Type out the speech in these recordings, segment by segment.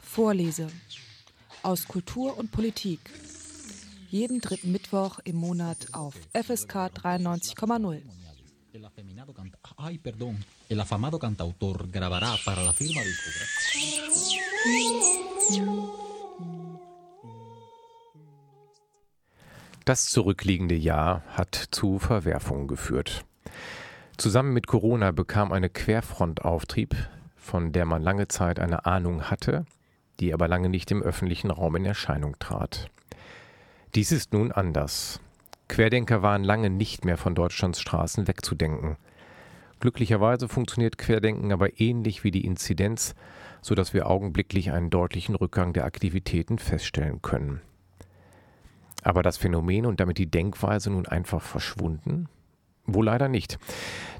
Vorlese aus Kultur und Politik. Jeden dritten Mittwoch im Monat auf FSK 93,0. El afamado cantautor grabará para la firma discográfica. Das zurückliegende Jahr hat zu Verwerfungen geführt. Zusammen mit Corona bekam eine Querfrontauftrieb, von der man lange Zeit eine Ahnung hatte, die aber lange nicht im öffentlichen Raum in Erscheinung trat. Dies ist nun anders. Querdenker waren lange nicht mehr von Deutschlands Straßen wegzudenken. Glücklicherweise funktioniert Querdenken aber ähnlich wie die Inzidenz, so dass wir augenblicklich einen deutlichen Rückgang der Aktivitäten feststellen können. Aber das Phänomen und damit die Denkweise nun einfach verschwunden? Wohl leider nicht.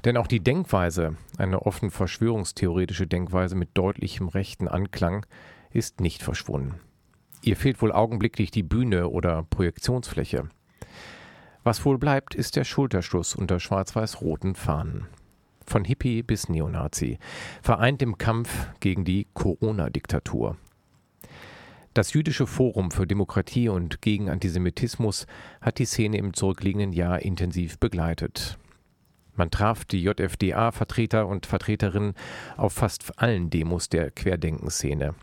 Denn auch die Denkweise, eine offen verschwörungstheoretische Denkweise mit deutlichem rechten Anklang, ist nicht verschwunden. Ihr fehlt wohl augenblicklich die Bühne oder Projektionsfläche. Was wohl bleibt, ist der Schulterschluss unter schwarz-weiß-roten Fahnen. Von Hippie bis Neonazi, vereint im Kampf gegen die Corona-Diktatur. Das Jüdische Forum für Demokratie und gegen Antisemitismus hat die Szene im zurückliegenden Jahr intensiv begleitet. Man traf die JFDA-Vertreter und Vertreterinnen auf fast allen Demos der Querdenkenszene.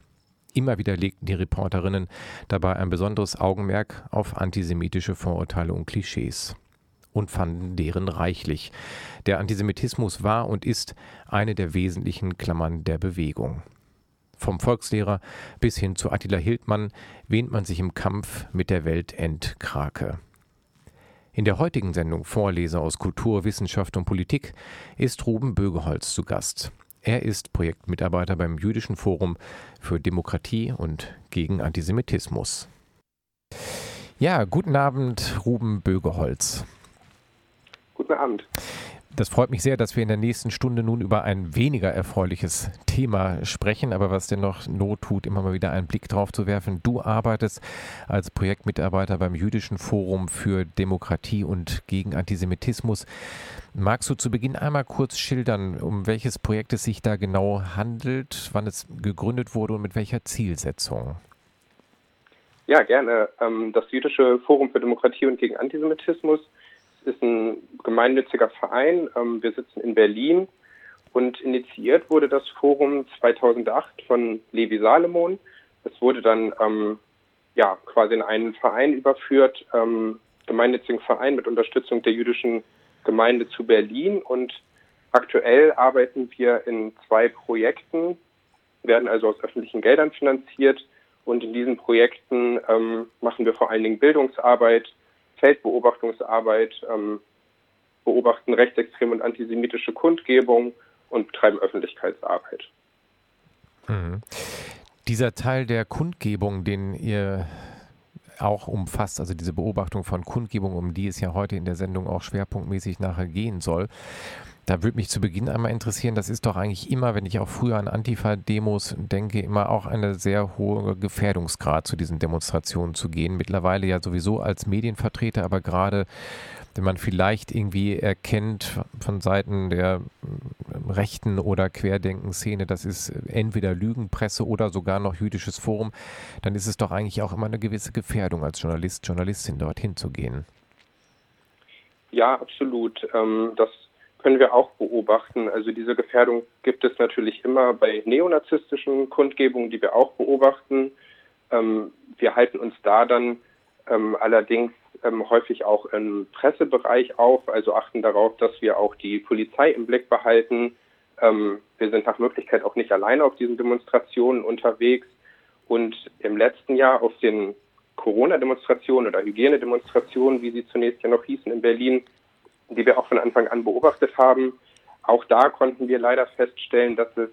Immer wieder legten die Reporterinnen dabei ein besonderes Augenmerk auf antisemitische Vorurteile und Klischees und fanden deren reichlich. Der Antisemitismus war und ist eine der wesentlichen Klammern der Bewegung. Vom Volkslehrer bis hin zu Attila Hildmann wähnt man sich im Kampf mit der Weltendkrake. In der heutigen Sendung Vorleser aus Kultur, Wissenschaft und Politik ist Ruben Bögeholz zu Gast. Er ist Projektmitarbeiter beim Jüdischen Forum für Demokratie und gegen Antisemitismus. Ja, guten Abend, Ruben Bögeholz. Guten Abend. Das freut mich sehr, dass wir in der nächsten Stunde nun über ein weniger erfreuliches Thema sprechen, aber was dennoch Not tut, immer mal wieder einen Blick drauf zu werfen. Du arbeitest als Projektmitarbeiter beim Jüdischen Forum für Demokratie und gegen Antisemitismus. Magst du zu Beginn einmal kurz schildern, um welches Projekt es sich da genau handelt, wann es gegründet wurde und mit welcher Zielsetzung? Ja, gerne. Ähm, das Jüdische Forum für Demokratie und gegen Antisemitismus ist ein gemeinnütziger Verein. Ähm, wir sitzen in Berlin und initiiert wurde das Forum 2008 von Levi Salomon. Es wurde dann ähm, ja quasi in einen Verein überführt, ähm, gemeinnützigen Verein mit Unterstützung der jüdischen Gemeinde zu Berlin und aktuell arbeiten wir in zwei Projekten, werden also aus öffentlichen Geldern finanziert und in diesen Projekten ähm, machen wir vor allen Dingen Bildungsarbeit, Feldbeobachtungsarbeit, ähm, beobachten rechtsextreme und antisemitische Kundgebung und betreiben Öffentlichkeitsarbeit. Mhm. Dieser Teil der Kundgebung, den ihr auch umfasst, also diese Beobachtung von Kundgebung, um die es ja heute in der Sendung auch schwerpunktmäßig nachher gehen soll. Da würde mich zu Beginn einmal interessieren, das ist doch eigentlich immer, wenn ich auch früher an Antifa-Demos denke, immer auch eine sehr hohe Gefährdungsgrad zu diesen Demonstrationen zu gehen. Mittlerweile ja sowieso als Medienvertreter, aber gerade wenn man vielleicht irgendwie erkennt von Seiten der ähm, rechten oder Querdenken-Szene, das ist entweder Lügenpresse oder sogar noch jüdisches Forum, dann ist es doch eigentlich auch immer eine gewisse Gefährdung als Journalist, Journalistin dorthin zu gehen. Ja, absolut. Ähm, das können wir auch beobachten. Also diese Gefährdung gibt es natürlich immer bei neonazistischen Kundgebungen, die wir auch beobachten. Ähm, wir halten uns da dann ähm, allerdings ähm, häufig auch im Pressebereich auf, also achten darauf, dass wir auch die Polizei im Blick behalten. Ähm, wir sind nach Möglichkeit auch nicht alleine auf diesen Demonstrationen unterwegs. Und im letzten Jahr auf den Corona-Demonstrationen oder Hygienedemonstrationen, wie sie zunächst ja noch hießen in Berlin, die wir auch von Anfang an beobachtet haben. Auch da konnten wir leider feststellen, dass es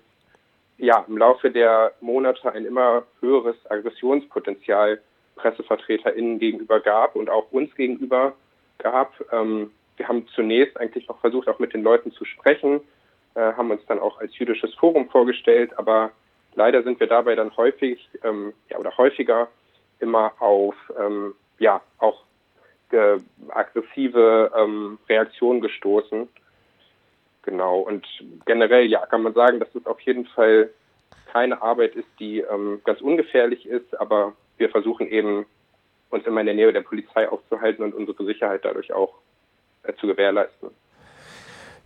ja im Laufe der Monate ein immer höheres Aggressionspotenzial PressevertreterInnen gegenüber gab und auch uns gegenüber gab. Ähm, wir haben zunächst eigentlich auch versucht, auch mit den Leuten zu sprechen, äh, haben uns dann auch als jüdisches Forum vorgestellt, aber leider sind wir dabei dann häufig ähm, ja, oder häufiger immer auf ähm, ja auch aggressive ähm, Reaktionen gestoßen. Genau, und generell, ja, kann man sagen, dass es auf jeden Fall keine Arbeit ist, die ähm, ganz ungefährlich ist, aber wir versuchen eben, uns immer in der Nähe der Polizei aufzuhalten und unsere Sicherheit dadurch auch äh, zu gewährleisten.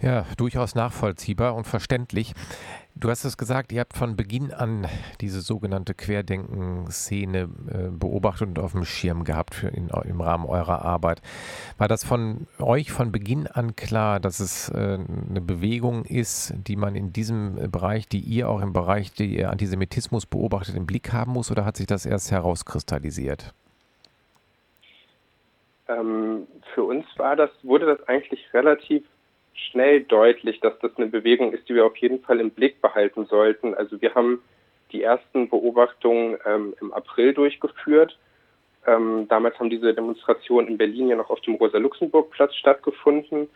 Ja, durchaus nachvollziehbar und verständlich. Du hast es gesagt, ihr habt von Beginn an diese sogenannte Querdenken-Szene äh, beobachtet und auf dem Schirm gehabt für in, im Rahmen eurer Arbeit. War das von euch von Beginn an klar, dass es äh, eine Bewegung ist, die man in diesem Bereich, die ihr auch im Bereich der Antisemitismus beobachtet, im Blick haben muss oder hat sich das erst herauskristallisiert? Ähm, für uns war das, wurde das eigentlich relativ schnell deutlich, dass das eine Bewegung ist, die wir auf jeden Fall im Blick behalten sollten. Also wir haben die ersten Beobachtungen ähm, im April durchgeführt. Ähm, damals haben diese Demonstrationen in Berlin ja noch auf dem Rosa-Luxemburg-Platz stattgefunden.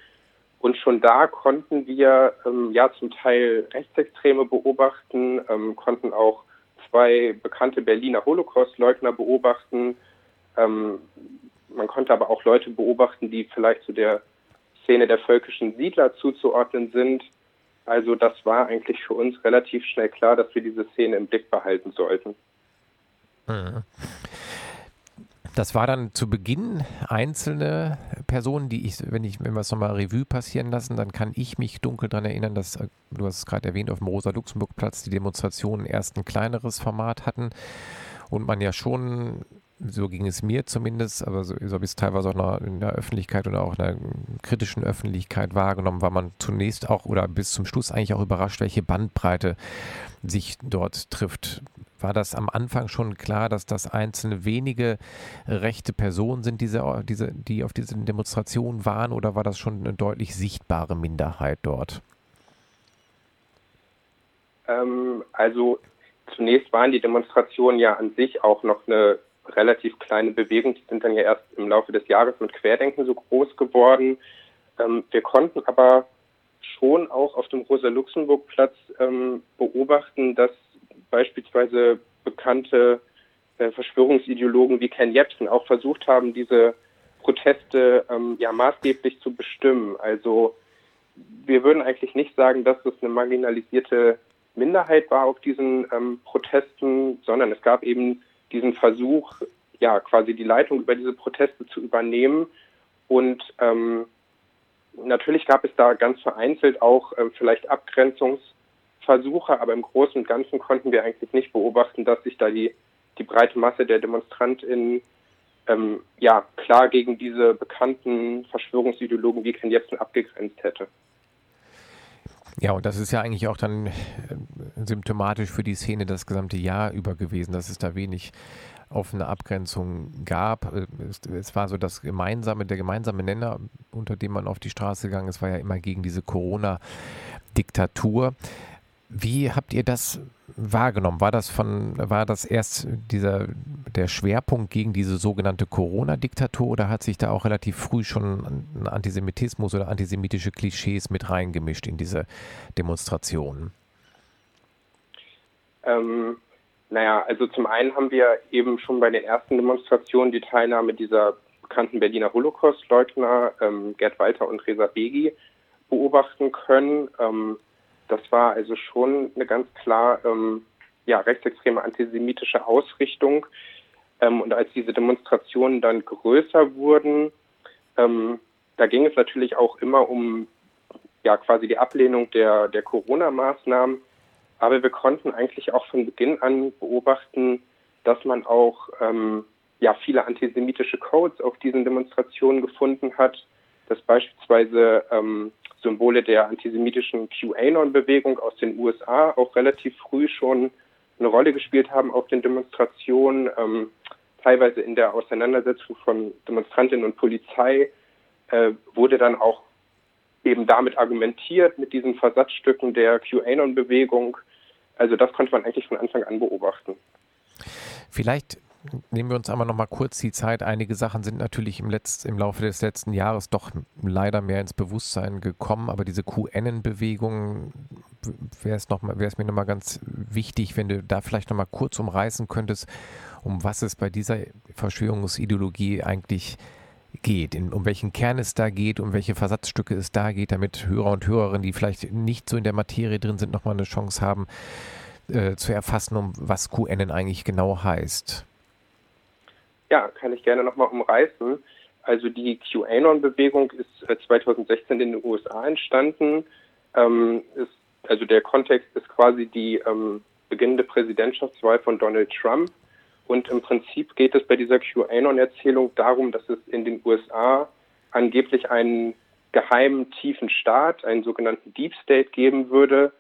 Und schon da konnten wir ähm, ja zum Teil Rechtsextreme beobachten, ähm, konnten auch zwei bekannte Berliner Holocaust-Leugner beobachten. Ähm, man konnte aber auch Leute beobachten, die vielleicht zu der Szene der völkischen Siedler zuzuordnen sind. Also das war eigentlich für uns relativ schnell klar, dass wir diese Szene im Blick behalten sollten. Mhm. Das war dann zu Beginn einzelne Personen, die ich, wenn ich, wenn wir es nochmal Revue passieren lassen, dann kann ich mich dunkel daran erinnern, dass, äh, du hast es gerade erwähnt, auf dem Rosa-Luxemburg-Platz die Demonstrationen erst ein kleineres Format hatten und man ja schon so ging es mir zumindest, aber so, so habe ich es teilweise auch in der Öffentlichkeit oder auch in der kritischen Öffentlichkeit wahrgenommen, war man zunächst auch oder bis zum Schluss eigentlich auch überrascht, welche Bandbreite sich dort trifft. War das am Anfang schon klar, dass das einzelne wenige rechte Personen sind, diese, diese, die auf diesen Demonstrationen waren, oder war das schon eine deutlich sichtbare Minderheit dort? Ähm, also zunächst waren die Demonstrationen ja an sich auch noch eine relativ kleine Bewegung. Die sind dann ja erst im Laufe des Jahres mit Querdenken so groß geworden. Ähm, wir konnten aber schon auch auf dem Rosa-Luxemburg-Platz ähm, beobachten, dass beispielsweise bekannte äh, Verschwörungsideologen wie Ken Jebsen auch versucht haben, diese Proteste ähm, ja maßgeblich zu bestimmen. Also wir würden eigentlich nicht sagen, dass es eine marginalisierte Minderheit war auf diesen ähm, Protesten, sondern es gab eben diesen Versuch, ja, quasi die Leitung über diese Proteste zu übernehmen. Und ähm, natürlich gab es da ganz vereinzelt auch äh, vielleicht Abgrenzungsversuche, aber im Großen und Ganzen konnten wir eigentlich nicht beobachten, dass sich da die, die breite Masse der DemonstrantInnen ähm, ja, klar gegen diese bekannten Verschwörungsideologen wie Ken Jebsen abgegrenzt hätte. Ja, und das ist ja eigentlich auch dann äh, symptomatisch für die Szene das gesamte Jahr über gewesen, dass es da wenig offene Abgrenzung gab. Äh, es, es, war so das gemeinsame, der gemeinsame Nenner, unter dem man auf die Straße gegangen ist, war ja immer gegen diese Corona-Diktatur. Wie habt ihr das wahrgenommen? War das von, war das erst dieser der Schwerpunkt gegen diese sogenannte Corona-Diktatur oder hat sich da auch relativ früh schon ein Antisemitismus oder antisemitische Klischees mit reingemischt in diese Demonstrationen? Ähm, naja, also zum einen haben wir eben schon bei den ersten Demonstrationen die Teilnahme dieser bekannten Berliner Holocaust-Leugner ähm, Gerd Walter und Reza Begi beobachten können. Ähm, das war also schon eine ganz klar ähm, ja, rechtsextreme antisemitische Ausrichtung. Ähm, und als diese Demonstrationen dann größer wurden, ähm, da ging es natürlich auch immer um ja quasi die Ablehnung der, der Corona-Maßnahmen. Aber wir konnten eigentlich auch von Beginn an beobachten, dass man auch ähm, ja viele antisemitische Codes auf diesen Demonstrationen gefunden hat, dass beispielsweise ähm, Symbole der antisemitischen QAnon-Bewegung aus den USA auch relativ früh schon eine Rolle gespielt haben auf den Demonstrationen, ähm, teilweise in der Auseinandersetzung von Demonstrantinnen und Polizei äh, wurde dann auch eben damit argumentiert mit diesen Versatzstücken der QAnon-Bewegung. Also das konnte man eigentlich von Anfang an beobachten. Vielleicht nehmen wir uns einmal noch mal kurz die Zeit. Einige Sachen sind natürlich im, Letz-, im Laufe des letzten Jahres doch leider mehr ins Bewusstsein gekommen, aber diese QN-Bewegung wäre es, mir noch mal ganz wichtig, wenn du da vielleicht noch mal kurz umreißen könntest, um was es bei dieser Verschwörungsideologie eigentlich geht, in, um welchen Kern es da geht, um welche Versatzstücke es da geht, damit Hörer und Hörerinnen, die vielleicht nicht so in der Materie drin sind, nochmal eine Chance haben äh, zu erfassen, um was QAnon eigentlich genau heißt. Ja, kann ich gerne nochmal umreißen. Also die QAnon-Bewegung ist 2016 äh, in den USA entstanden. Ähm, ist, also der Kontext ist quasi die ähm, beginnende Präsidentschaftswahl von Donald Trump. Und im Prinzip geht es bei dieser QAnon-Erzählung darum, dass es in den USA angeblich einen geheimen tiefen Staat, einen sogenannten Deep State geben würde.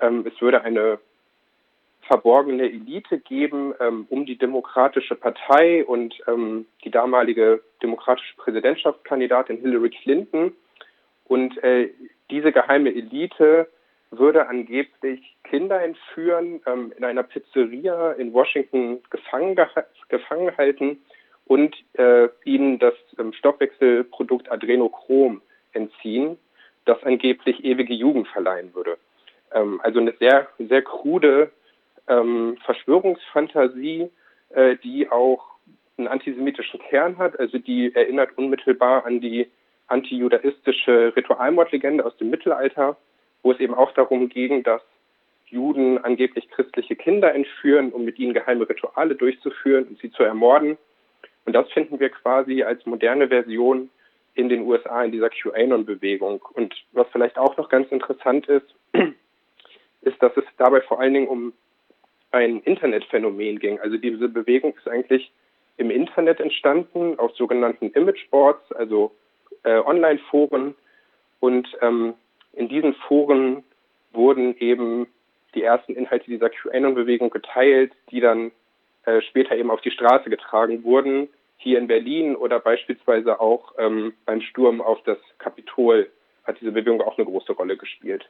Ähm, es würde eine verborgene Elite geben ähm, um die Demokratische Partei und ähm, die damalige demokratische Präsidentschaftskandidatin Hillary Clinton. Und äh, diese geheime Elite würde angeblich Kinder entführen, ähm, in einer Pizzeria in Washington gefangen, gefangen halten und äh, ihnen das ähm, Stoffwechselprodukt Adrenochrom entziehen, das angeblich ewige Jugend verleihen würde. Ähm, also eine sehr, sehr krude ähm, Verschwörungsfantasie, äh, die auch einen antisemitischen Kern hat. Also die erinnert unmittelbar an die antijudaistische Ritualmordlegende aus dem Mittelalter, wo es eben auch darum ging, dass Juden angeblich christliche Kinder entführen, um mit ihnen geheime Rituale durchzuführen und sie zu ermorden. Und das finden wir quasi als moderne Version in den USA in dieser QAnon-Bewegung. Und was vielleicht auch noch ganz interessant ist, ist, dass es dabei vor allen Dingen um ein Internetphänomen ging. Also diese Bewegung ist eigentlich im Internet entstanden, auf sogenannten Imageboards, also äh, Online-Foren. Und ähm, in diesen Foren wurden eben die ersten Inhalte dieser QAnon-Bewegung geteilt, die dann äh, später eben auf die Straße getragen wurden, hier in Berlin oder beispielsweise auch ähm, beim Sturm auf das Kapitol hat diese Bewegung auch eine große Rolle gespielt.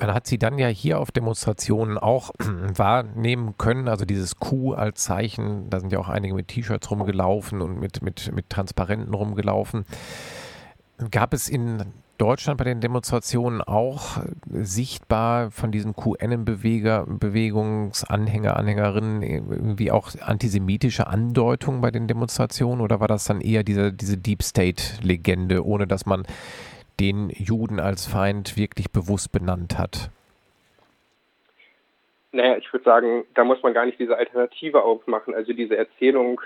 Man hat sie dann ja hier auf Demonstrationen auch wahrnehmen können, also dieses Q als Zeichen, da sind ja auch einige mit T-Shirts rumgelaufen und mit, mit, mit Transparenten rumgelaufen. Gab es in Deutschland bei den Demonstrationen auch sichtbar von diesen QN-Bewegungsanhänger, Anhängerinnen irgendwie auch antisemitische Andeutungen bei den Demonstrationen oder war das dann eher diese, diese Deep State-Legende, ohne dass man den Juden als Feind wirklich bewusst benannt hat? Naja, ich würde sagen, da muss man gar nicht diese Alternative aufmachen. Also diese Erzählung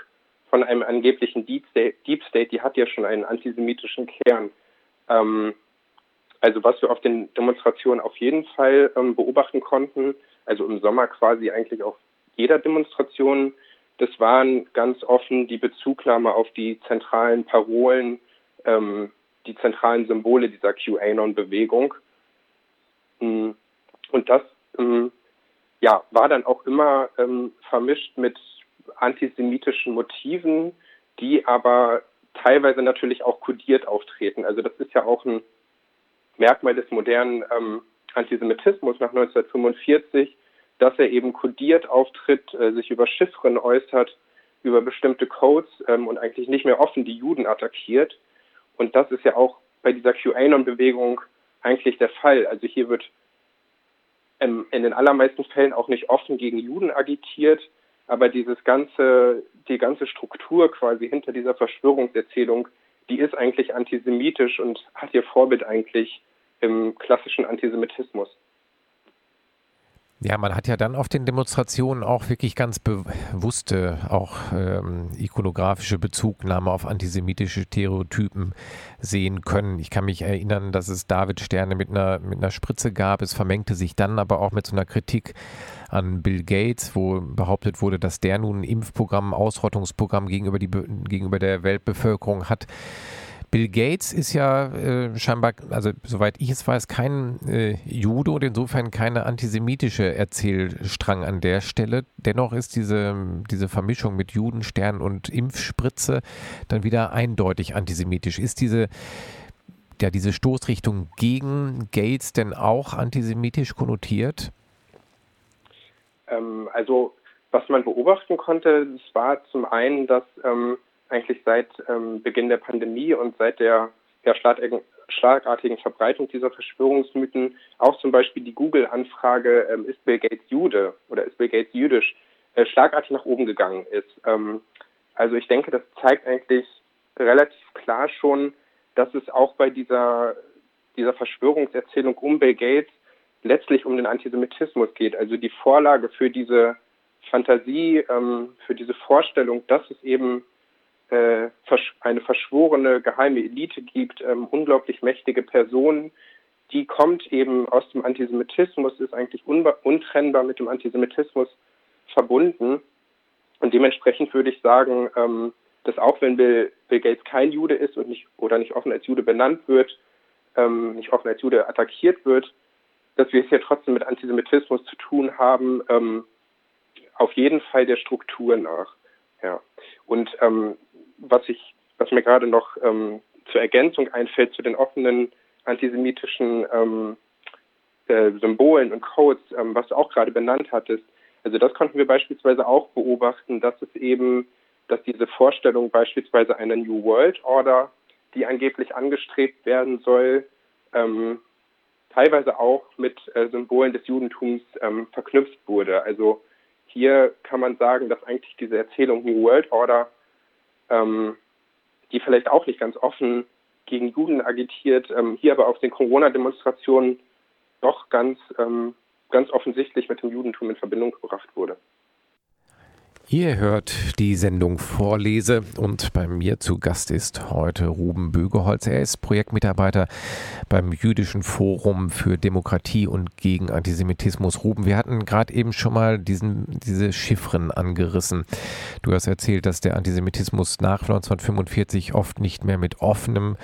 von einem angeblichen Deep State, Deep State die hat ja schon einen antisemitischen Kern. Ähm, also was wir auf den Demonstrationen auf jeden Fall ähm, beobachten konnten, also im Sommer quasi eigentlich auf jeder Demonstration, das waren ganz offen die Bezugnahme auf die zentralen Parolen ähm, die zentralen Symbole dieser QAnon-Bewegung. Mm, und das ähm, ja, war dann auch immer ähm, vermischt mit antisemitischen Motiven, die aber teilweise natürlich auch kodiert auftreten. Also das ist ja auch ein Merkmal des modernen ähm, Antisemitismus nach 1945, dass er eben kodiert auftritt, äh, sich über Chiffren äußert, über bestimmte Codes ähm, und eigentlich nicht mehr offen die Juden attackiert. Und das ist ja auch bei dieser QAnon-Bewegung eigentlich der Fall. Also hier wird ähm, in den allermeisten Fällen auch nicht offen gegen Juden agitiert, aber dieses ganze, die ganze Struktur quasi hinter dieser Verschwörungserzählung, die ist eigentlich antisemitisch und hat ihr Vorbild eigentlich im klassischen Antisemitismus. Ja, man hat ja dann auf den Demonstrationen auch wirklich ganz bewusste, auch ähm, ikonografische Bezugnahme auf antisemitische Stereotypen sehen können. Ich kann mich erinnern, dass es David-Sterne mit einer, mit einer Spritze gab. Es vermengte sich dann aber auch mit so einer Kritik an Bill Gates, wo behauptet wurde, dass der nun ein Impfprogramm, Ausrottungsprogramm gegenüber, die, gegenüber der Weltbevölkerung hat. Bill Gates ist ja äh, scheinbar, also soweit ich es weiß, kein äh, Jude und insofern keine antisemitische Erzählstrang an der Stelle. Dennoch ist diese, diese Vermischung mit Judenstern und Impfspritze dann wieder eindeutig antisemitisch. Ist diese, ja, diese Stoßrichtung gegen Gates denn auch antisemitisch konnotiert? Ähm, also was man beobachten konnte, das war zum einen, dass ähm, eigentlich seit ähm, Beginn der Pandemie und seit der ja, schlagartigen Verbreitung dieser Verschwörungsmythen, auch zum Beispiel die Google-Anfrage, ähm, ist Bill Gates Jude oder ist Bill Gates jüdisch, äh, schlagartig nach oben gegangen ist. Ähm, Also ich denke, das zeigt eigentlich relativ klar schon, dass es auch bei dieser, dieser Verschwörungserzählung um Bill Gates letztlich um den Antisemitismus geht. Also die Vorlage für diese Fantasie, ähm, für diese Vorstellung, dass es eben äh, eine verschworene geheime Elite gibt, ähm, unglaublich mächtige Personen, die kommt eben aus dem Antisemitismus, ist eigentlich untrennbar mit dem Antisemitismus verbunden. Und dementsprechend würde ich sagen, ähm, dass auch wenn Bill, Bill, Gates kein Jude ist und nicht oder nicht offen als Jude benannt wird, ähm, nicht offen als Jude attackiert wird, dass wir es ja trotzdem mit Antisemitismus zu tun haben, ähm, auf jeden Fall der Struktur nach. Ja. Und ähm, was ich, was mir gerade noch ähm, zur Ergänzung einfällt zu den offenen antisemitischen ähm, äh, Symbolen und Codes, ähm, was du auch gerade benannt hattest, also das konnten wir beispielsweise auch beobachten, dass es eben, dass diese Vorstellung beispielsweise einer New World Order, die angeblich angestrebt werden soll, ähm, teilweise auch mit äh, Symbolen des Judentums ähm, verknüpft wurde. Also hier kann man sagen, dass eigentlich diese Erzählung New World Order, ähm, die vielleicht auch nicht ganz offen gegen Juden agitiert, ähm, hier aber auf den Corona-Demonstrationen doch ganz, ähm, ganz offensichtlich mit dem Judentum in Verbindung gebracht wurde. Ihr hört die Sendung Vorlese und bei mir zu Gast ist heute Ruben Bögeholz. Er ist Projektmitarbeiter beim Jüdischen Forum für Demokratie und gegen Antisemitismus. Ruben, wir hatten gerade eben schon mal diesen, diese Chiffren angerissen. Du hast erzählt, dass der Antisemitismus nach 1945 oft nicht mehr mit offenem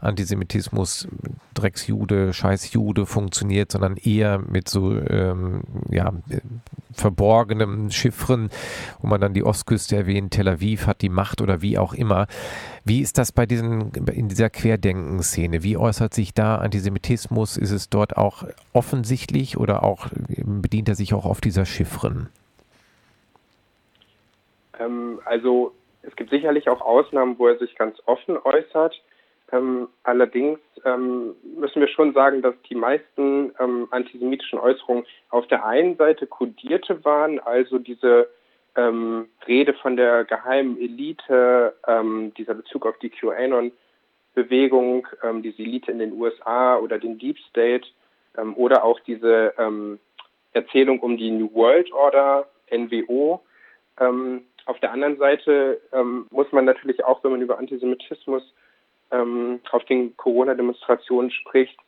Antisemitismus, Drecksjude, Scheißjude funktioniert, sondern eher mit so ähm, ja, verborgenen Chiffren, wo man dann die Ostküste erwähnt, Tel Aviv hat die Macht oder wie auch immer. Wie ist das bei diesen, in dieser Querdenken-Szene? Wie äußert sich da Antisemitismus? Ist es dort auch offensichtlich oder auch bedient er sich auch auf dieser Chiffren? Ähm, also es gibt sicherlich auch Ausnahmen, wo er sich ganz offen äußert. Ähm, allerdings ähm, müssen wir schon sagen, dass die meisten ähm, antisemitischen Äußerungen auf der einen Seite kodierte waren, also diese ähm, Rede von der geheimen Elite, ähm, dieser Bezug auf die QAnon-Bewegung, ähm, diese Elite in den USA oder den Deep State oder auch diese Erzählung um die New World Order, NWO. auf der anderen Seite muss man natürlich auch, wenn man über Antisemitismus ähm, auf den Corona-Demonstrationen spricht,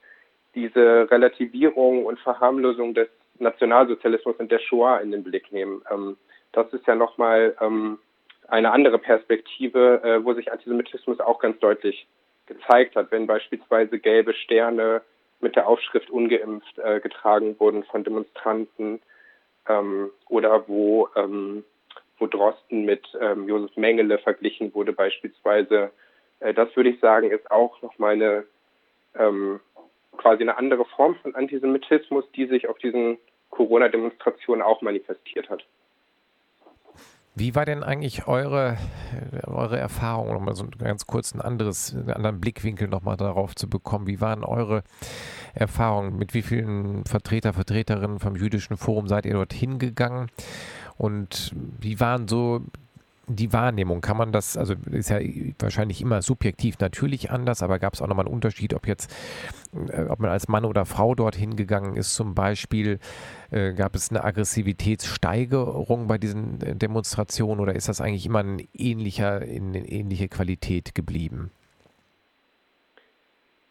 diese Relativierung und Verharmlosung des Nationalsozialismus und der Shoah in den Blick nehmen. Ähm, das ist ja nochmal ähm, eine andere Perspektive, äh, wo sich Antisemitismus auch ganz deutlich gezeigt hat, wenn beispielsweise gelbe Sterne mit der Aufschrift ungeimpft äh, getragen wurden von Demonstranten ähm, oder wo, ähm, wo Drosten mit ähm, Josef Mengele verglichen wurde beispielsweise äh, das würde ich sagen, ist auch nochmal eine ähm, quasi eine andere Form von Antisemitismus, die sich auf diesen Corona-Demonstrationen auch manifestiert hat. Wie war denn eigentlich eure, eure Erfahrung, mal so ganz kurz ein anderes, einen anderen Blickwinkel nochmal darauf zu bekommen? Wie waren eure Erfahrungen? Mit wie vielen Vertreter, Vertreterinnen vom jüdischen Forum seid ihr dort hingegangen? Und wie waren so die Wahrnehmung, kann man das, also ist ja wahrscheinlich immer subjektiv natürlich anders, aber gab es auch nochmal einen Unterschied, ob jetzt, äh, ob man als Mann oder Frau dorthin gegangen ist zum Beispiel, äh, gab es eine Aggressivitätssteigerung bei diesen äh, Demonstrationen oder ist das eigentlich immer ein ähnlicher, in, in ähnliche Qualität geblieben?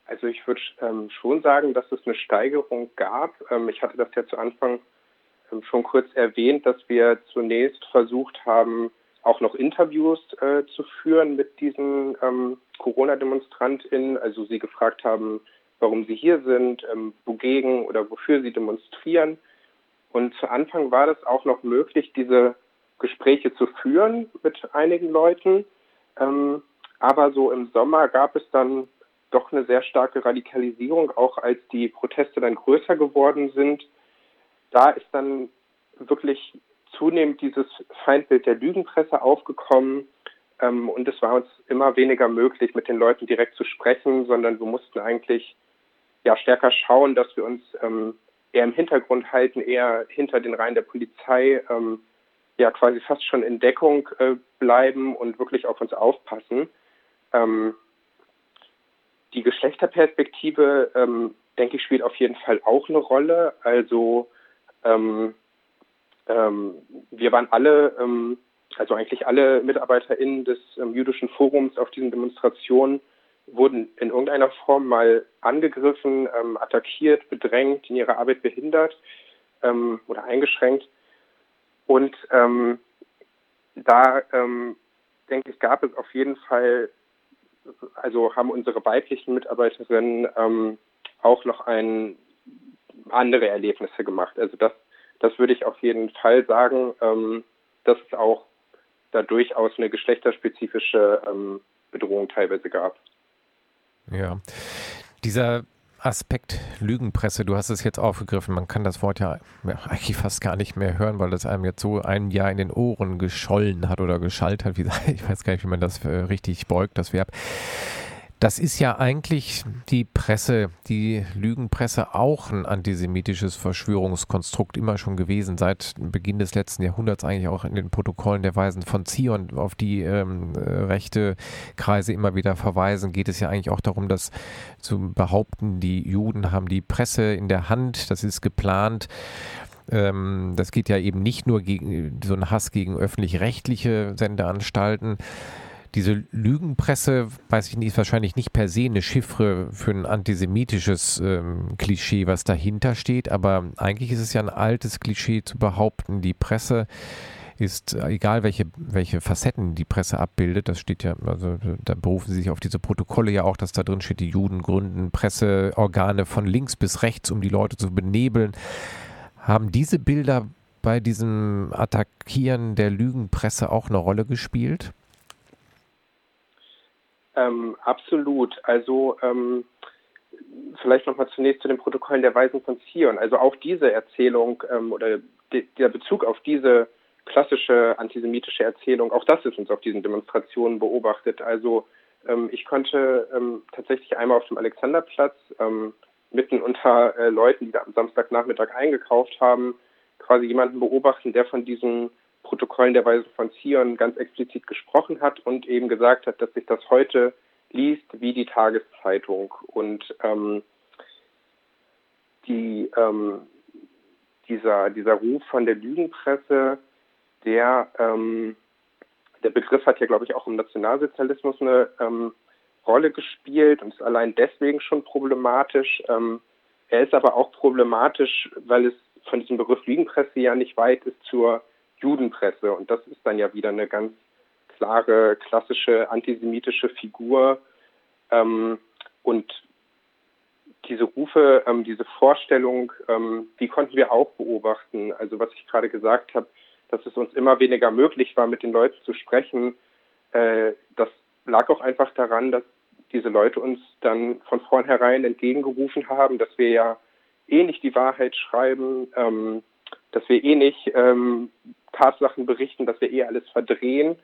Also ich würde ähm, schon sagen, dass es eine Steigerung gab. Ähm, ich hatte das ja zu Anfang ähm, schon kurz erwähnt, dass wir zunächst versucht haben, auch noch Interviews äh, zu führen mit diesen ähm, Corona-DemonstrantInnen, also sie gefragt haben, warum sie hier sind, ähm, wogegen oder wofür sie demonstrieren. Und zu Anfang war das auch noch möglich, diese Gespräche zu führen mit einigen Leuten. Ähm, aber so im Sommer gab es dann doch eine sehr starke Radikalisierung, auch als die Proteste dann größer geworden sind. Da ist dann wirklich zunehmend dieses Feindbild der Lügenpresse aufgekommen ähm, und es war uns immer weniger möglich, mit den Leuten direkt zu sprechen, sondern wir mussten eigentlich ja stärker schauen, dass wir uns ähm, eher im Hintergrund halten, eher hinter den Reihen der Polizei, ähm, ja quasi fast schon in Deckung äh, bleiben und wirklich auf uns aufpassen. Ähm, die Geschlechterperspektive, ähm, denke ich, spielt auf jeden Fall auch eine Rolle. Also ähm, wir waren alle, ähm, also eigentlich alle MitarbeiterInnen des ähm, jüdischen Forums auf diesen Demonstrationen wurden in irgendeiner Form mal angegriffen, ähm, attackiert, bedrängt, in ihrer Arbeit behindert ähm, oder eingeschränkt. Und ähm, da denke ich, gab es auf jeden Fall, also haben unsere weiblichen Mitarbeiterinnen auch noch ein, andere Erlebnisse gemacht. Also das, das würde ich auf jeden Fall sagen, ähm, dass es auch da durchaus eine geschlechterspezifische ähm, Bedrohung teilweise gab. Ja, dieser Aspekt Lügenpresse, du hast es jetzt aufgegriffen. Man kann das Wort ja eigentlich fast gar nicht mehr hören, weil das einem jetzt so ein Jahr in den Ohren geschollen hat oder geschallt hat. Wie, ich weiß gar nicht, wie man das äh, richtig beugt, das Verb. Das ist ja eigentlich die Presse, die Lügenpresse auch ein antisemitisches Verschwörungskonstrukt immer schon gewesen, seit Beginn des letzten Jahrhunderts eigentlich auch in den Protokollen der Weisen von Zion, auf die ähm, rechte Kreise immer wieder verweisen, geht es ja eigentlich auch darum, dass zu behaupten, die Juden haben die Presse in der Hand, das ist geplant. Ähm, das geht ja eben nicht nur gegen so ein Hass gegen öffentlich-rechtliche Sendeanstalten, diese Lügenpresse, weiß ich nicht, ist wahrscheinlich nicht per se eine Chiffre für ein antisemitisches ähm, Klischee, was dahinter steht, aber eigentlich ist es ja ein altes Klischee zu behaupten, die Presse ist, egal welche, welche Facetten die Presse abbildet, das steht ja, also da berufen sie sich auf diese Protokolle ja auch, dass da drin steht, die Juden gründen Presseorgane von links bis rechts, um die Leute zu benebeln. Haben diese Bilder bei diesem Attackieren der Lügenpresse auch eine Rolle gespielt? Ähm, absolut. Also ähm, vielleicht nochmal zunächst zu den Protokollen der Weisen von Zion. Also auch diese Erzählung ähm, oder de, der Bezug auf diese klassische antisemitische Erzählung, auch das ist uns auf diesen Demonstrationen beobachtet. Also ähm, ich konnte ähm, tatsächlich einmal auf dem Alexanderplatz ähm, mitten unter äh, Leuten, die da am Samstagnachmittag eingekauft haben, quasi jemanden beobachten, der von diesen Protokollen der Weisen von Zion ganz explizit gesprochen hat und eben gesagt hat, dass sich das heute liest wie die Tageszeitung. Und ähm, die, ähm, dieser, dieser Ruf von der Lügenpresse, der, ähm, der Begriff hat ja, glaube ich, auch im Nationalsozialismus eine ähm, Rolle gespielt und ist allein deswegen schon problematisch. Ähm, er ist aber auch problematisch, weil es von diesem Begriff Lügenpresse ja nicht weit ist zur Judenpresse. Und das ist dann ja wieder eine ganz klare, klassische antisemitische Figur. Ähm, und diese Rufe, ähm, diese Vorstellung, ähm, die konnten wir auch beobachten. Also was ich gerade gesagt habe, dass es uns immer weniger möglich war, mit den Leuten zu sprechen, äh, das lag auch einfach daran, dass diese Leute uns dann von vornherein entgegengerufen haben, dass wir ja eh nicht die Wahrheit schreiben, ähm, dass wir eh nicht ähm, Tatsachen berichten, dass wir eh alles verdrehen.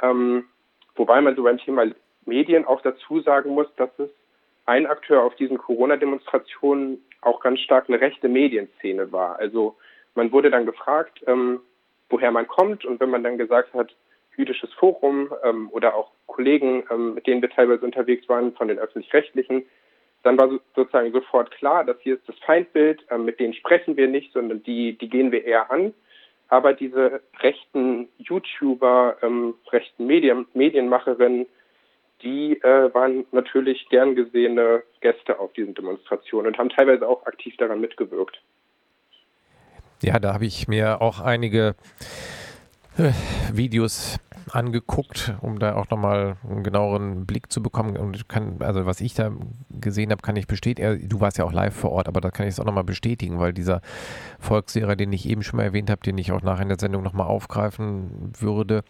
Ähm, wobei man so beim Thema Medien auch dazu sagen muss, dass es ein Akteur auf diesen Corona-Demonstrationen auch ganz stark eine rechte Medienszene war. Also man wurde dann gefragt, ähm, woher man kommt und wenn man dann gesagt hat, jüdisches Forum ähm, oder auch Kollegen, ähm, mit denen wir teilweise unterwegs waren von den öffentlich-rechtlichen, dann war sozusagen sofort klar, dass hier ist das Feindbild, ähm, mit denen sprechen wir nicht, sondern die, die gehen wir eher an. Aber diese rechten YouTuber, ähm, rechten Medien, Medienmacherinnen, die äh, waren natürlich gern gesehene Gäste auf diesen Demonstrationen und haben teilweise auch aktiv daran mitgewirkt. Ja, da habe ich mir auch einige Videos angeguckt, um da auch nochmal einen genaueren Blick zu bekommen. Und kann, also was ich da gesehen habe, kann ich bestätigen. Du warst ja auch live vor Ort, aber da kann ich es auch nochmal bestätigen, weil dieser Volkslehrer, den ich eben schon mal erwähnt habe, den ich auch nachher in der Sendung nochmal aufgreifen würde,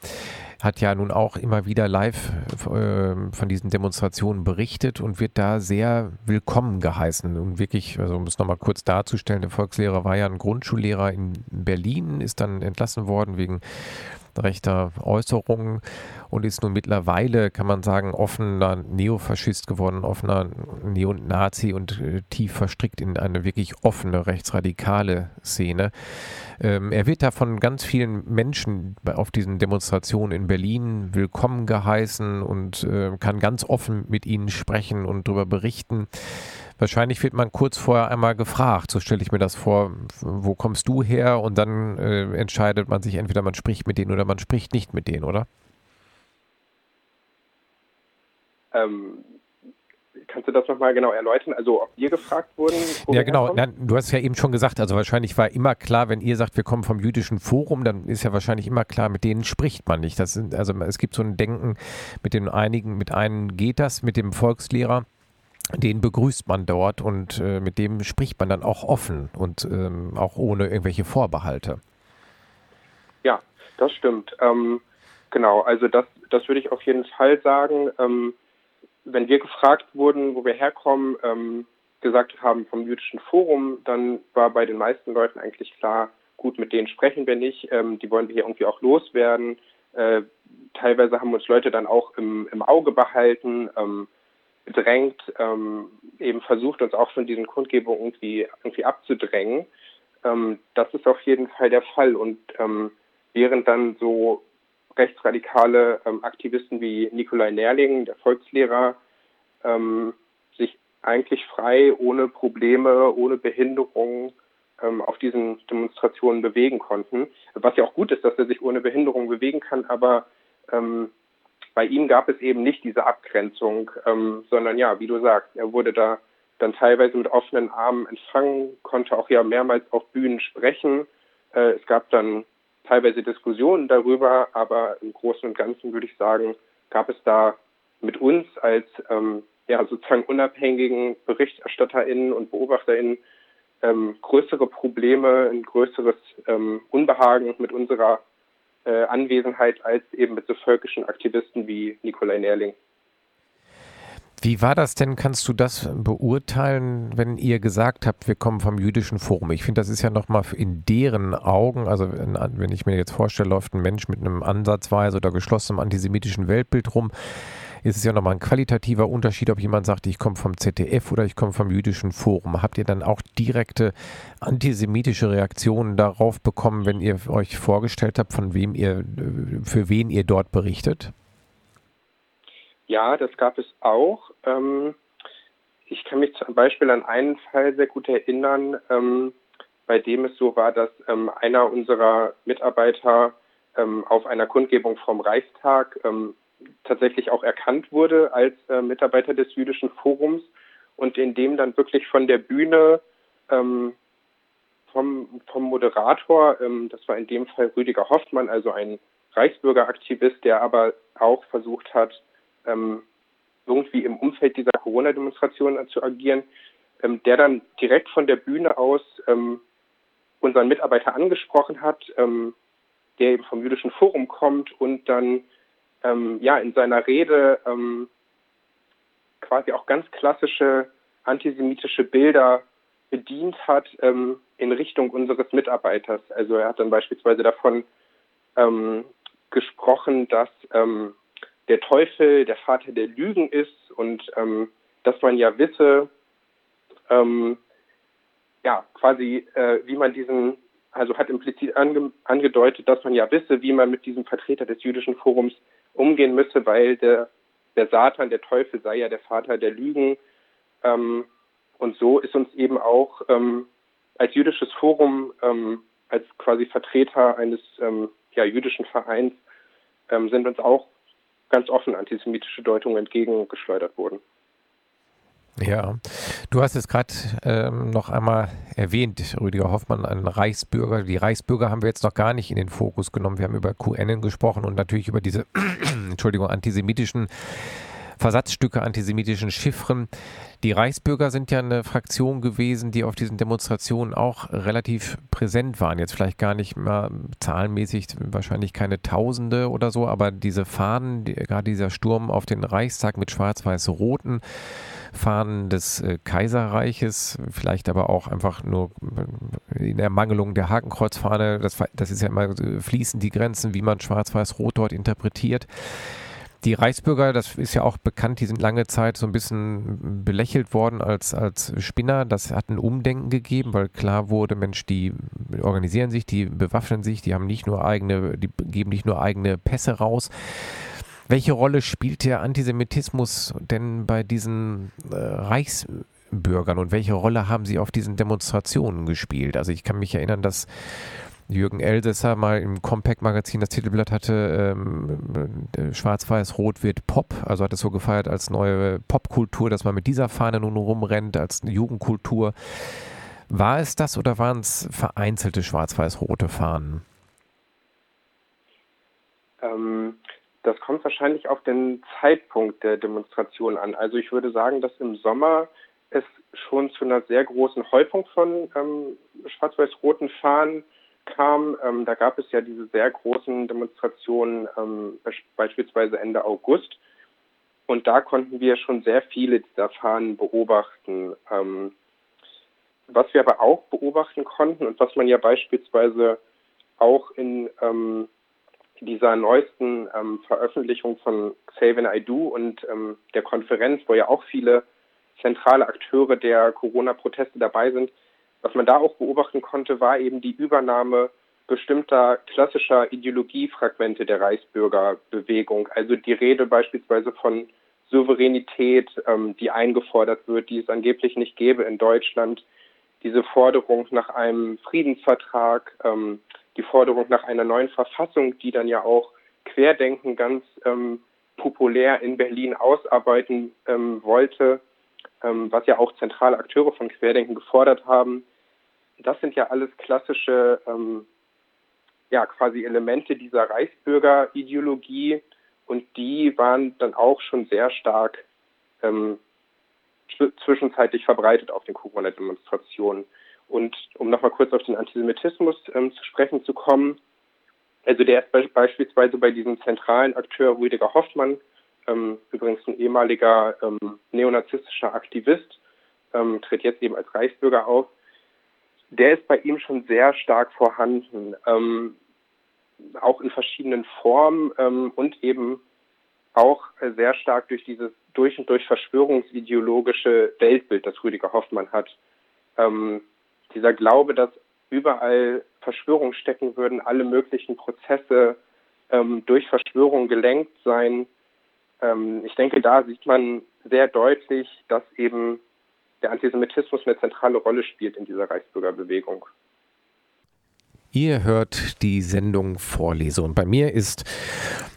hat ja nun auch immer wieder live äh, von diesen Demonstrationen berichtet und wird da sehr willkommen geheißen. Und wirklich, also um es nochmal kurz darzustellen, der Volkslehrer war ja ein Grundschullehrer in Berlin, ist dann entlassen worden wegen rechter Äußerungen und ist nun mittlerweile, kann man sagen, offener Neofaschist geworden, offener Neonazi und äh, tief verstrickt in eine wirklich offene rechtsradikale Szene. Ähm, er wird da von ganz vielen Menschen auf diesen Demonstrationen in Berlin willkommen geheißen und äh, kann ganz offen mit ihnen sprechen und darüber berichten. Wahrscheinlich wird man kurz vorher einmal gefragt, so stelle ich mir das vor, wo kommst du her? Und dann äh, entscheidet man sich entweder man spricht mit denen oder man spricht nicht mit denen, oder? Ähm, kannst du das nochmal genau erläutern? Also ob wir gefragt wurden? Ja, genau. Nein, du hast ja eben schon gesagt, also wahrscheinlich war immer klar, wenn ihr sagt, wir kommen vom jüdischen Forum, dann ist ja wahrscheinlich immer klar, mit denen spricht man nicht. Das sind, also es gibt so ein Denken, mit den einigen, mit einem geht das, mit dem Volkslehrer den begrüßt man dort und äh, mit dem spricht man dann auch offen und ähm, auch ohne irgendwelche Vorbehalte. Ja, das stimmt. Ähm, genau, also das, das würde ich auf jeden Fall sagen. Ähm, wenn wir gefragt wurden, wo wir herkommen, ähm, gesagt haben vom jüdischen Forum, dann war bei den meisten Leuten eigentlich klar, gut, mit denen sprechen wir nicht, ähm, die wollen wir hier irgendwie auch loswerden. Äh, teilweise haben uns Leute dann auch im, im Auge behalten. Gedrängt, ähm, eben versucht, uns auch von diesen Kundgebungen irgendwie, irgendwie abzudrängen. Ähm, das ist auf jeden Fall der Fall. Und ähm, während dann so rechtsradikale ähm, Aktivisten wie Nikolai Nerling, der Volkslehrer, ähm, sich eigentlich frei, ohne Probleme, ohne Behinderung ähm, auf diesen Demonstrationen bewegen konnten. Was ja auch gut ist, dass er sich ohne Behinderung bewegen kann, aber ähm, bei ihm gab es eben nicht diese Abgrenzung, ähm, sondern ja, wie du sagst, er wurde da dann teilweise mit offenen Armen empfangen, konnte auch ja mehrmals auf Bühnen sprechen. Äh, es gab dann teilweise Diskussionen darüber, aber im Großen und Ganzen würde ich sagen, gab es da mit uns als ähm, ja sozusagen unabhängigen BerichterstatterInnen und BeobachterInnen ähm, größere Probleme, ein größeres ähm, Unbehagen mit unserer äh, Anwesenheit als eben mit so völkischen Aktivisten wie Nikolai Nerling. Wie war das denn? Kannst du das beurteilen, wenn ihr gesagt habt, wir kommen vom jüdischen Forum? Ich finde, das ist ja nochmal in deren Augen, also wenn ich mir jetzt vorstelle, läuft ein Mensch mit einem ansatzweise oder geschlossenem antisemitischen Weltbild rum, ist es ja nochmal ein qualitativer Unterschied, ob jemand sagt, ich komme vom ZDF oder ich komme vom jüdischen Forum. Habt ihr dann auch direkte antisemitische Reaktionen darauf bekommen, wenn ihr euch vorgestellt habt, von wem ihr, für wen ihr dort berichtet? Ja, das gab es auch. Ähm, ich kann mich zum Beispiel an einen Fall sehr gut erinnern, ähm, bei dem es so war, dass ähm, einer unserer Mitarbeiter auf einer Kundgebung vom Reichstag tatsächlich auch erkannt wurde als äh, Mitarbeiter des jüdischen Forums und in dem dann wirklich von der Bühne ähm, vom, vom Moderator, ähm, das war in dem Fall Rüdiger Hoffmann, also ein Reichsbürgeraktivist, der aber auch versucht hat, ähm, irgendwie im Umfeld dieser Corona-Demonstration zu agieren, ähm, der dann direkt von der Bühne aus ähm, unseren Mitarbeiter angesprochen hat, ähm, der eben vom jüdischen Forum kommt und dann ähm, ja in seiner Rede ähm, quasi auch ganz klassische antisemitische Bilder bedient hat ähm, in Richtung unseres Mitarbeiters. Also er hat dann beispielsweise davon ähm, gesprochen, dass ähm, der Teufel der Vater der Lügen ist und ähm, dass man ja wisse, ja, quasi, äh, wie man diesen, also hat implizit ange angedeutet, dass man ja wisse, wie man mit diesem Vertreter des jüdischen Forums umgehen müsse, weil der, der Satan, der Teufel sei ja der Vater der Lügen. Ähm, und so ist uns eben auch ähm, als jüdisches Forum, ähm, als quasi Vertreter eines ähm, ja, jüdischen Vereins, ähm, sind uns auch ganz offen antisemitische Deutungen entgegengeschleudert worden. Ja, du hast es gerade ähm, noch einmal erwähnt, Rüdiger Hoffmann, ein Reichsbürger. Die Reichsbürger haben wir jetzt noch gar nicht in den Fokus genommen. Wir haben über QN gesprochen und natürlich über diese, Entschuldigung, antisemitischen Versatzstücke antisemitischen Chiffren. Die Reichsbürger sind ja eine Fraktion gewesen, die auf diesen Demonstrationen auch relativ präsent waren. Jetzt vielleicht gar nicht mal zahlenmäßig, wahrscheinlich keine Tausende oder so, aber diese Fahnen, die, gerade dieser Sturm auf den Reichstag mit schwarz-weiß-roten Fahnen des äh, Kaiserreiches, vielleicht aber auch einfach nur in Ermangelung der Hakenkreuzfahne. Das, das ist ja immer äh, fließen die Grenzen, wie man schwarz-weiß-rot dort interpretiert. Die Reichsbürger, das ist ja auch bekannt, die sind lange Zeit so ein bisschen belächelt worden als, als Spinner. Das hat ein Umdenken gegeben, weil klar wurde, Mensch, die organisieren sich, die bewaffnen sich, die haben nicht nur eigene, die geben nicht nur eigene Pässe raus. Welche Rolle spielt der Antisemitismus denn bei diesen äh, Reichsbürgern und welche Rolle haben sie auf diesen Demonstrationen gespielt? Also ich kann mich erinnern, dass Jürgen Elsässer mal im Compact-Magazin das Titelblatt hatte, ähm, äh, Schwarz-Weiß-Rot wird Pop, also hat es so gefeiert als neue Popkultur, dass man mit dieser Fahne nun rumrennt, als Jugendkultur. War es das oder waren es vereinzelte schwarz-weiß-rote Fahnen? Ähm, das kommt wahrscheinlich auf den Zeitpunkt der Demonstration an. Also ich würde sagen, dass im Sommer es schon zu einer sehr großen Häufung von ähm, schwarz-weiß-roten Fahnen kam. Ähm, da gab es ja diese sehr großen Demonstrationen, ähm, beispielsweise Ende August. Und da konnten wir schon sehr viele dieser Fahnen beobachten. Ähm, was wir aber auch beobachten konnten und was man ja beispielsweise auch in ähm, dieser neuesten ähm, Veröffentlichung von Xavier Aidu und ähm, der Konferenz, wo ja auch viele zentrale Akteure der Corona-Proteste dabei sind, was man da auch beobachten konnte, war eben die Übernahme bestimmter klassischer Ideologiefragmente der Reichsbürgerbewegung. Also die Rede beispielsweise von Souveränität, ähm, die eingefordert wird, die es angeblich nicht gäbe in Deutschland. Diese Forderung nach einem Friedensvertrag, ähm, die Forderung nach einer neuen Verfassung, die dann ja auch Querdenken ganz ähm, populär in Berlin ausarbeiten ähm, wollte, ähm, was ja auch zentrale Akteure von Querdenken gefordert haben. Das sind ja alles klassische, ähm, ja, quasi Elemente dieser Reichsbürgerideologie und die waren dann auch schon sehr stark ähm, zwischenzeitlich verbreitet auf den Corona-Demonstrationen. Und um nochmal kurz auf den Antisemitismus ähm, zu sprechen zu kommen, also der ist be beispielsweise bei diesem zentralen Akteur Rüdiger Hoffmann, ähm, übrigens ein ehemaliger ähm, neonazistischer Aktivist, ähm, tritt jetzt eben als Reichsbürger auf, der ist bei ihm schon sehr stark vorhanden, ähm, auch in verschiedenen Formen ähm, und eben auch sehr stark durch dieses durch und durch verschwörungsideologische Weltbild, das Rüdiger Hoffmann hat. Ähm, dieser Glaube, dass überall Verschwörungen stecken würden, alle möglichen Prozesse ähm, durch Verschwörung gelenkt seien. Ähm, ich denke, da sieht man sehr deutlich, dass eben der Antisemitismus eine zentrale Rolle spielt in dieser Reichsbürgerbewegung. Ihr hört die Sendung Vorlese und bei mir ist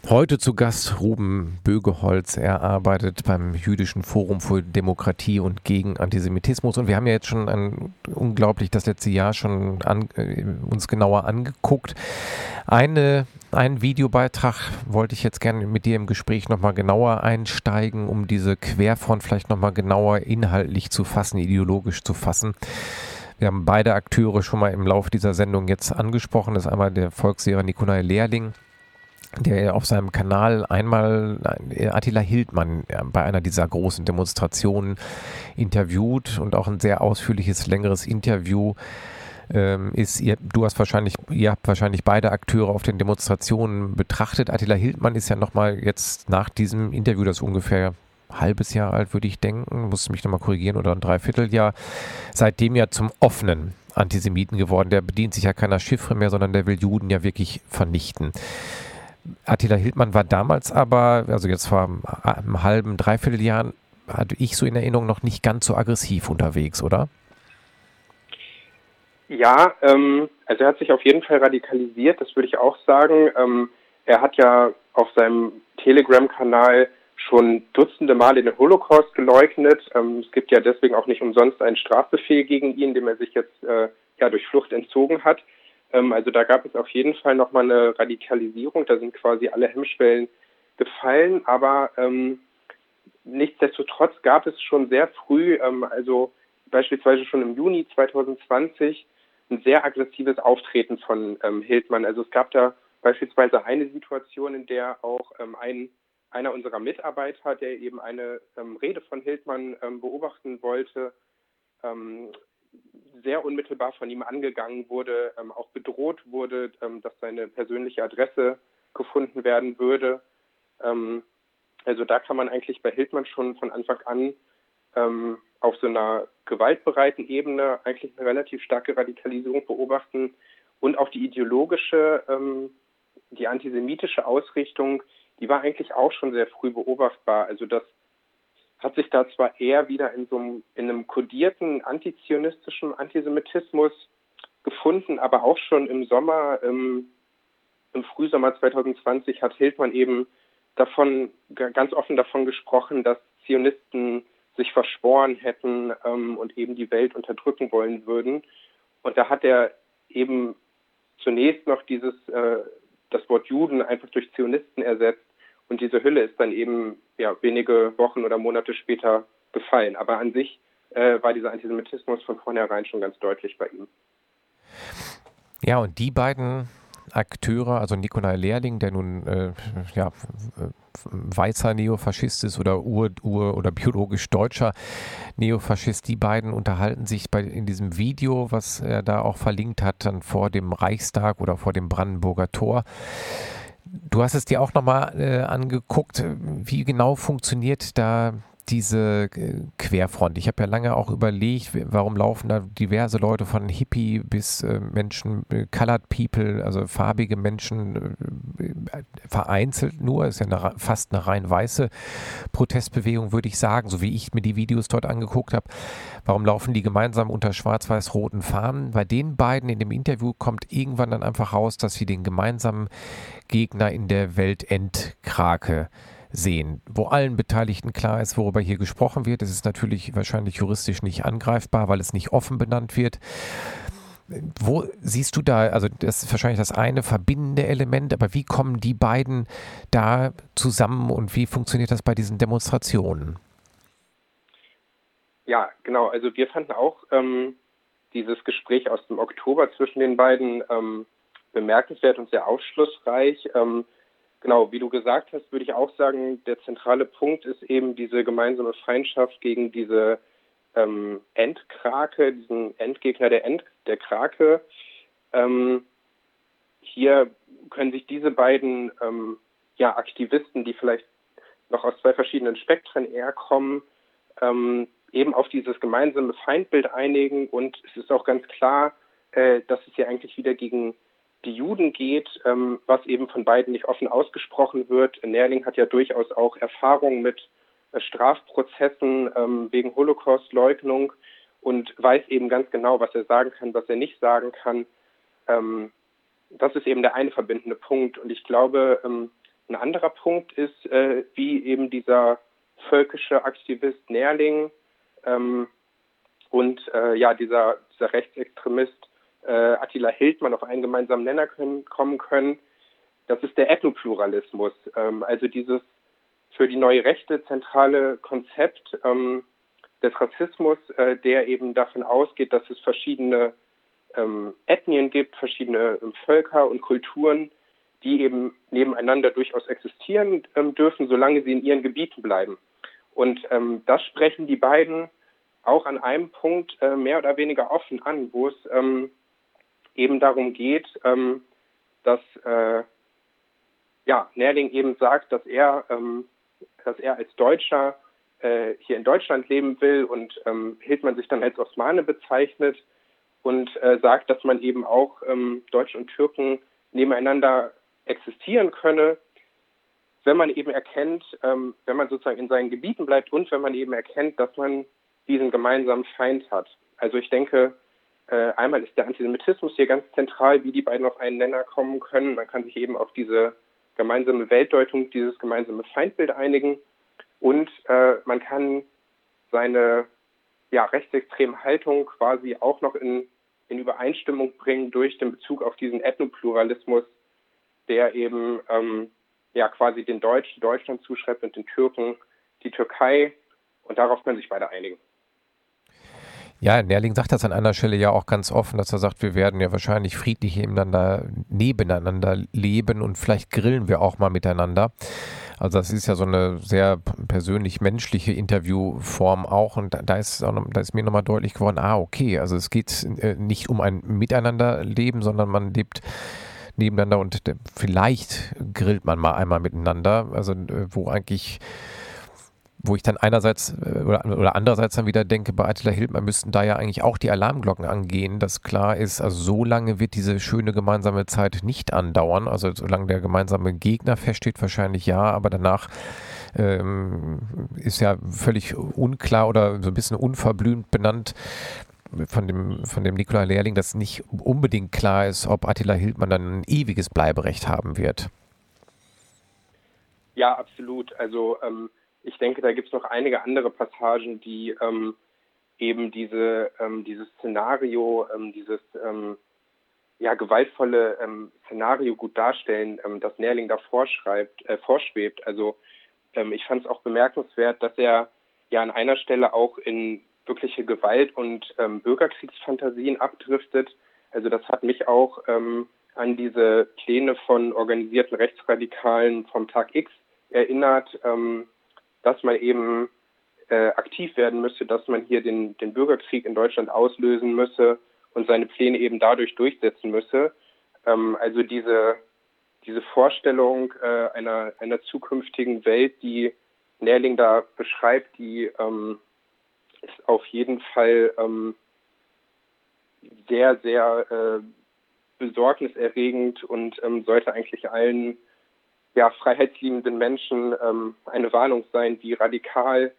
heute zu Gast Ruben Bögeholz. Er arbeitet beim Jüdischen Forum für Demokratie und gegen Antisemitismus und wir haben ja jetzt schon ein, unglaublich das letzte Jahr schon an, äh, uns genauer angeguckt. Eine, einen Videobeitrag wollte ich jetzt gerne mit dir im Gespräch nochmal genauer einsteigen, um diese Querfront vielleicht nochmal genauer inhaltlich zu fassen, ideologisch zu fassen. Wir haben beide Akteure schon mal im Laufe dieser Sendung jetzt angesprochen. Das ist einmal der Volkslehrer Nikolai Lehrling, der auf seinem Kanal einmal äh, Attila Hildmann äh, bei einer dieser großen Demonstrationen interviewt und auch ein sehr ausführliches, längeres Interview ähm, ist, ihr, du hast wahrscheinlich, ihr habt wahrscheinlich beide Akteure auf den Demonstrationen betrachtet. Attila Hildmann ist ja nochmal jetzt nach diesem Interview, das ungefähr halbes Jahr alt, würde ich denken, musste mich nochmal korrigieren, oder ein Dreivierteljahr, seitdem ja zum offenen Antisemiten geworden. Der bedient sich ja keiner Chiffre mehr, sondern der will Juden ja wirklich vernichten. Attila Hildmann war damals aber, also jetzt vor einem halben, Dreivierteljahr, hatte ich so in Erinnerung noch nicht ganz so aggressiv unterwegs, oder? Ja, ähm, also er hat sich auf jeden Fall radikalisiert, das würde ich auch sagen. Ähm, er hat ja auf seinem Telegram-Kanal schon dutzende Male den Holocaust geleugnet. Ähm, es gibt ja deswegen auch nicht umsonst einen Strafbefehl gegen ihn, dem er sich jetzt äh, ja durch Flucht entzogen hat. Ähm, also da gab es auf jeden Fall nochmal eine Radikalisierung. Da sind quasi alle Hemmschwellen gefallen. Aber ähm, nichtsdestotrotz gab es schon sehr früh, ähm, also beispielsweise schon im Juni 2020, ein sehr aggressives Auftreten von ähm, Hildmann. Also es gab da beispielsweise eine Situation, in der auch ähm, ein, einer unserer Mitarbeiter, der eben eine ähm, Rede von Hildmann ähm, beobachten wollte, ähm, sehr unmittelbar von ihm angegangen wurde, ähm, auch bedroht wurde, dass seine persönliche Adresse gefunden werden würde. also da kann man eigentlich bei Hildmann schon von Anfang an auf so einer gewaltbereiten Ebene eigentlich eine relativ starke Radikalisierung beobachten und auch die ideologische, ähm, die antisemitische Ausrichtung, die war eigentlich auch schon sehr früh beobachtbar. Also das hat sich da zwar eher wieder in so einem, in einem kodierten antizionistischen Antisemitismus gefunden, aber auch schon im Sommer, im, im Frühsommer 2020 hat Hildmann eben davon ganz offen davon gesprochen, dass Zionisten sich verschworen hätten ähm, und eben die Welt unterdrücken wollen würden. Und da hat er eben zunächst noch dieses, äh, das Wort Juden einfach durch Zionisten ersetzt und diese Hülle ist dann eben ja, wenige Wochen oder Monate später gefallen. Aber an sich äh, war dieser Antisemitismus von vornherein schon ganz deutlich bei ihm. Ja, und die beiden Akteure, also Nikolai Lehrling, der nun äh, ja, weißer Neofaschist ist oder ur, ur oder biologisch deutscher Neofaschist, die beiden unterhalten sich bei, in diesem Video, was er da auch verlinkt hat, dann vor dem Reichstag oder vor dem Brandenburger Tor. Du hast es dir auch nochmal äh, angeguckt. Wie genau funktioniert da diese äh, Querfront. Ich habe ja lange auch überlegt, warum laufen da diverse Leute von Hippie bis äh, Menschen, äh, Colored People, also farbige Menschen, äh, vereinzelt nur, ist ja eine, fast eine rein weiße Protestbewegung, würde ich sagen, so wie ich mir die Videos dort angeguckt habe. Warum laufen die gemeinsam unter schwarz-weiß-roten Fahnen? Bei den beiden in dem Interview kommt irgendwann dann einfach raus, dass sie den gemeinsamen Gegner in der Weltendkrake sehen, wo allen Beteiligten klar ist, worüber hier gesprochen wird. Es ist natürlich wahrscheinlich juristisch nicht angreifbar, weil es nicht offen benannt wird. Wo siehst du da, also das ist wahrscheinlich das eine verbindende Element, aber wie kommen die beiden da zusammen und wie funktioniert das bei diesen Demonstrationen? Ja, genau. Also wir fanden auch ähm, dieses Gespräch aus dem Oktober zwischen den beiden ähm, bemerkenswert und sehr aufschlussreich. Ähm, Genau, wie du gesagt hast, würde ich auch sagen, der zentrale Punkt ist eben diese gemeinsame Feindschaft gegen diese ähm, Endkrake, diesen Endgegner der, End, der Krake. Ähm, hier können sich diese beiden ähm, ja, Aktivisten, die vielleicht noch aus zwei verschiedenen Spektren eher kommen, ähm, eben auf dieses gemeinsame Feindbild einigen. Und es ist auch ganz klar, äh, dass es hier eigentlich wieder gegen die Juden geht, ähm, was eben von beiden nicht offen ausgesprochen wird. Nährling hat ja durchaus auch Erfahrung mit äh, Strafprozessen ähm, wegen Holocaustleugnung und weiß eben ganz genau, was er sagen kann, was er nicht sagen kann. Ähm, das ist eben der eine verbindende Punkt. Und ich glaube, ähm, ein anderer Punkt ist, äh, wie eben dieser völkische Aktivist Nährling ähm, und äh, ja, dieser, dieser Rechtsextremist Attila Hildmann auf einen gemeinsamen Nenner können, kommen können. Das ist der Ethnopluralismus, ähm, also dieses für die neue Rechte zentrale Konzept ähm, des Rassismus, äh, der eben davon ausgeht, dass es verschiedene ähm, Ethnien gibt, verschiedene ähm, Völker und Kulturen, die eben nebeneinander durchaus existieren ähm, dürfen, solange sie in ihren Gebieten bleiben. Und ähm, das sprechen die beiden auch an einem Punkt äh, mehr oder weniger offen an, wo es eben darum geht, ähm, dass äh, ja, Nährling eben sagt, dass er, ähm, dass er als Deutscher äh, hier in Deutschland leben will und ähm, Hildmann sich dann als Osmane bezeichnet und äh, sagt, dass man eben auch ähm, Deutsche und Türken nebeneinander existieren könne, wenn man eben erkennt, ähm, wenn man sozusagen in seinen Gebieten bleibt und wenn man eben erkennt, dass man diesen gemeinsamen Feind hat. Also ich denke, äh, einmal ist der Antisemitismus hier ganz zentral, wie die beiden auf einen Nenner kommen können. Man kann sich eben auf diese gemeinsame Weltdeutung, dieses gemeinsame Feindbild einigen und äh, man kann seine ja, rechtsextreme Haltung quasi auch noch in, in Übereinstimmung bringen durch den Bezug auf diesen Ethnopluralismus, der eben ähm, ja quasi den Deutschen Deutschland zuschreibt und den Türken die Türkei und darauf können sich beide einigen. Ja, Nerling sagt das an einer Stelle ja auch ganz offen, dass er sagt, wir werden ja wahrscheinlich friedlich nebeneinander, nebeneinander leben und vielleicht grillen wir auch mal miteinander. Also das ist ja so eine sehr persönlich-menschliche Interviewform auch und da ist, da ist mir nochmal deutlich geworden, ah okay, also es geht äh, nicht um ein Miteinanderleben, sondern man lebt nebeneinander und vielleicht grillt man mal einmal miteinander, also äh, wo eigentlich wo ich dann einerseits äh, oder, oder andererseits dann wieder denke, bei Attila Hildmann müssten da ja eigentlich auch die Alarmglocken angehen, dass klar ist, also so lange wird diese schöne gemeinsame Zeit nicht andauern. Also solange der gemeinsame Gegner feststeht, wahrscheinlich ja, aber danach ähm, ist ja völlig unklar oder so ein bisschen unverblümt benannt, von dem, von dem Nikola Lehrling, dass nicht unbedingt klar ist, ob Attila Hildmann dann ein ewiges Bleiberecht haben wird. Ja, absolut. Also ähm, ich denke, da gibt es noch einige andere Passagen, die ähm, eben diese, ähm, dieses Szenario, ähm, dieses ähm, ja, gewaltvolle ähm, Szenario gut darstellen, ähm, das Nährling da vorschreibt, äh, vorschwebt. Also ich fand es auch bemerkenswert, dass er ja an einer Stelle auch in wirkliche Gewalt und Bürgerkriegsfantasien abdriftet. Also das hat mich auch an diese Pläne von organisierten Rechtsradikalen vom Tag X erinnert, ähm, dass man eben äh, aktiv werden müsse, dass man hier den, den Bürgerkrieg in Deutschland auslösen müsse und seine Pläne eben dadurch durchsetzen müsse. Ähm, also diese, diese Vorstellung äh, einer, einer zukünftigen Welt, die Nährling da beschreibt, die ähm, ist auf jeden Fall ähm, sehr, sehr äh, besorgniserregend und ähm, sollte eigentlich allen ja, freiheitsliebenden Menschen ähm, eine Warnung sein, wie radikal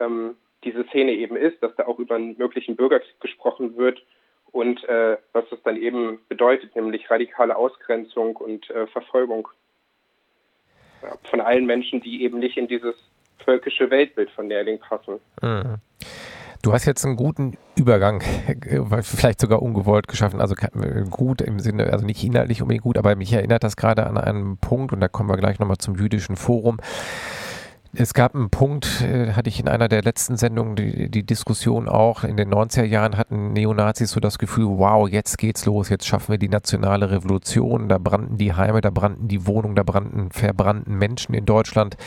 ähm, diese Szene eben ist, dass da auch über einen möglichen Bürgerkrieg gesprochen wird und äh, was das dann eben bedeutet, nämlich radikale Ausgrenzung und äh, Verfolgung ja, von allen Menschen, die eben nicht in dieses völkische Weltbild von Nährling passen. Mhm. Du hast jetzt einen guten Übergang, vielleicht sogar ungewollt geschaffen, also gut im Sinne, also nicht inhaltlich unbedingt gut, aber mich erinnert das gerade an einen Punkt und da kommen wir gleich nochmal zum jüdischen Forum. Es gab einen Punkt, äh, hatte ich in einer der letzten Sendungen die, die, Diskussion auch. In den 90er Jahren hatten Neonazis so das Gefühl, wow, jetzt geht's los, jetzt schaffen wir die nationale Revolution. Da brannten die Heime, da brannten die Wohnungen, da brannten, verbrannten Menschen in Deutschland.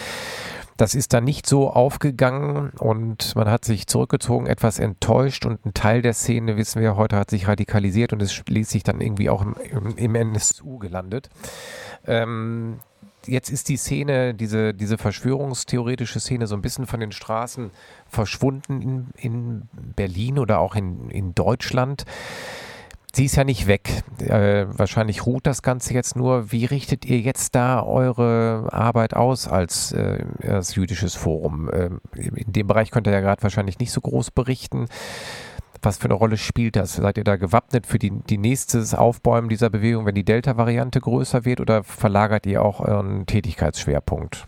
Das ist dann nicht so aufgegangen und man hat sich zurückgezogen, etwas enttäuscht und ein Teil der Szene, wissen wir heute, hat sich radikalisiert und ist schließlich dann irgendwie auch im, im, NSU gelandet. Ähm, jetzt ist die Szene, diese, diese verschwörungstheoretische Szene so ein bisschen von den Straßen verschwunden in, in Berlin oder auch in, in Deutschland. Sie ist ja nicht weg. Äh, wahrscheinlich ruht das Ganze jetzt nur. Wie richtet ihr jetzt da eure Arbeit aus als, äh, als jüdisches Forum? Äh, in dem Bereich könnt ihr ja gerade wahrscheinlich nicht so groß berichten. Was für eine Rolle spielt das? Seid ihr da gewappnet für die, die nächstes Aufbäumen dieser Bewegung, wenn die Delta-Variante größer wird oder verlagert ihr auch euren Tätigkeitsschwerpunkt?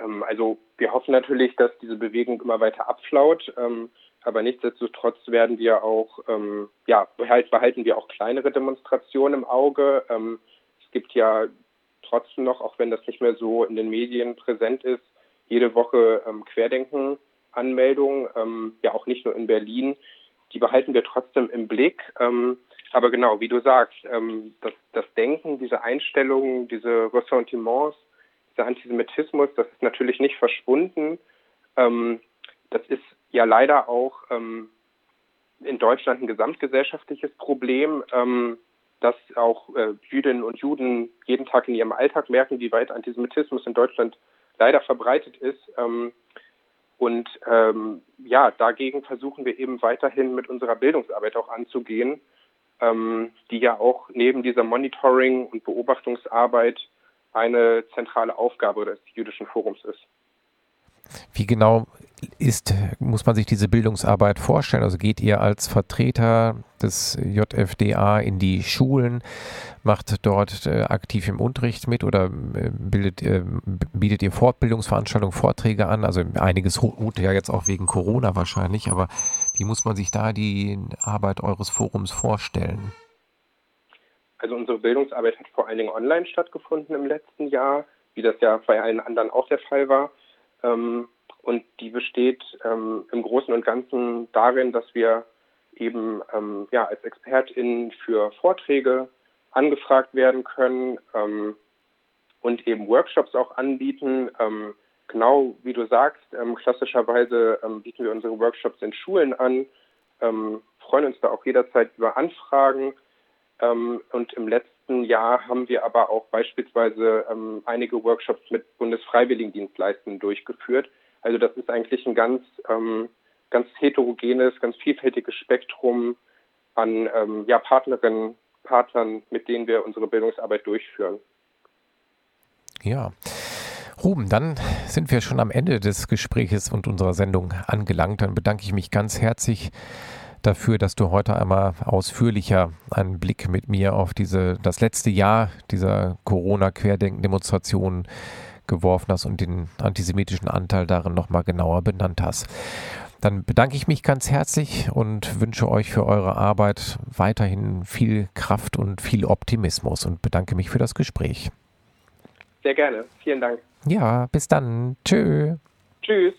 Ähm, also wir hoffen natürlich, dass diese Bewegung immer weiter abflaut. Ähm, aber nichtsdestotrotz werden wir auch, ähm, ja, behalten wir auch kleinere Demonstrationen im Auge. Ähm, es gibt ja trotzdem noch, auch wenn das nicht mehr so in den Medien präsent ist, jede Woche ähm, Querdenken-Anmeldungen, ähm, ja auch nicht nur in Berlin. Die behalten wir trotzdem im Blick. Ähm, aber genau, wie du sagst, ähm, das, das Denken, diese Einstellungen, diese Ressentiments, dieser Antisemitismus, das ist natürlich nicht verschwunden. Ähm, das ist ja leider auch ähm, in Deutschland ein gesamtgesellschaftliches Problem, ähm, dass auch äh, Jüdinnen und Juden jeden Tag in ihrem Alltag merken, wie weit Antisemitismus in Deutschland leider verbreitet ist. Ähm, und ähm, ja, dagegen versuchen wir eben weiterhin mit unserer Bildungsarbeit auch anzugehen, ähm, die ja auch neben dieser Monitoring- und Beobachtungsarbeit eine zentrale Aufgabe des jüdischen Forums ist. Wie genau ist, muss man sich diese Bildungsarbeit vorstellen? Also geht ihr als Vertreter des JFDA in die Schulen, macht dort äh, aktiv im Unterricht mit oder äh, bildet, bietet ihr Fortbildungsveranstaltungen, Vorträge an? Also einiges ruht ja jetzt auch wegen Corona wahrscheinlich, aber wie muss man sich da die Arbeit eures Forums vorstellen? Also unsere Bildungsarbeit hat vor allen Dingen online stattgefunden im letzten Jahr, wie das ja bei allen anderen auch der Fall war. Ähm, und die besteht ähm, im Großen und Ganzen darin, dass wir eben ähm, ja, als ExpertInnen für Vorträge angefragt werden können ähm, und eben Workshops auch anbieten. Ähm, genau wie du sagst, ähm, klassischerweise ähm, bieten wir unsere Workshops in Schulen an, freuen uns da auch jederzeit über Anfragen. Und im letzten Jahr haben wir aber auch beispielsweise einige Workshops mit Bundesfreiwilligendienstleistern durchgeführt. Also das ist eigentlich ein ganz, ähm, ganz heterogenes, ganz vielfältiges Spektrum an ja, Partnerinnen, Partnern, mit denen wir unsere Bildungsarbeit durchführen. Ja. Ruben, dann sind wir schon am Ende des Gespräches und unserer Sendung angelangt. Dann bedanke ich mich ganz herzlich dafür, dass du heute einmal ausführlicher einen Blick mit mir auf diese, das letzte Jahr dieser Corona-Querdenken-Demonstration geworfen hast und den antisemitischen Anteil darin nochmal genauer benannt hast. Dann bedanke ich mich ganz herzlich und wünsche euch für eure Arbeit weiterhin viel Kraft und viel Optimismus und bedanke mich für das Gespräch. Sehr gerne. Vielen Dank. Ja, bis dann. Tschö. Tschüss.